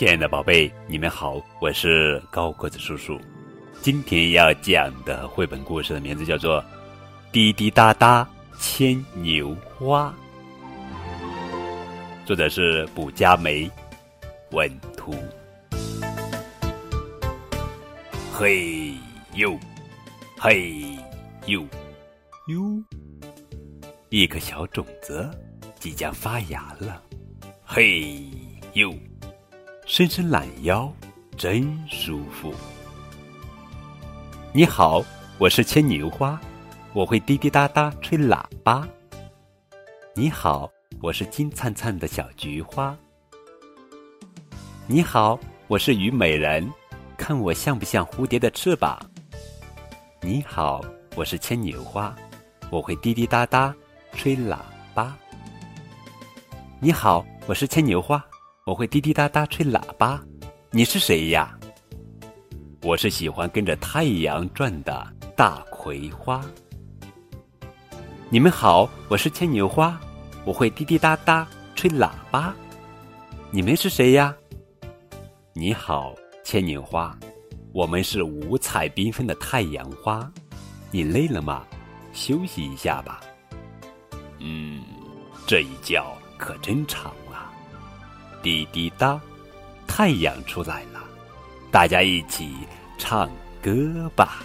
亲爱的宝贝，你们好，我是高个子叔叔。今天要讲的绘本故事的名字叫做《滴滴答答牵牛花》，作者是卜佳梅，文图。嘿呦，嘿呦，呦，一颗小种子即将发芽了。嘿呦。伸伸懒腰，真舒服。你好，我是牵牛花，我会滴滴答答吹喇叭。你好，我是金灿灿的小菊花。你好，我是虞美人，看我像不像蝴蝶的翅膀？你好，我是牵牛花，我会滴滴答答吹喇叭。你好，我是牵牛花。我会滴滴答答吹喇叭，你是谁呀？我是喜欢跟着太阳转的大葵花。你们好，我是牵牛花，我会滴滴答答吹喇叭，你们是谁呀？你好，牵牛花，我们是五彩缤纷的太阳花，你累了吗？休息一下吧。嗯，这一觉可真长。滴滴答，太阳出来了，大家一起唱歌吧。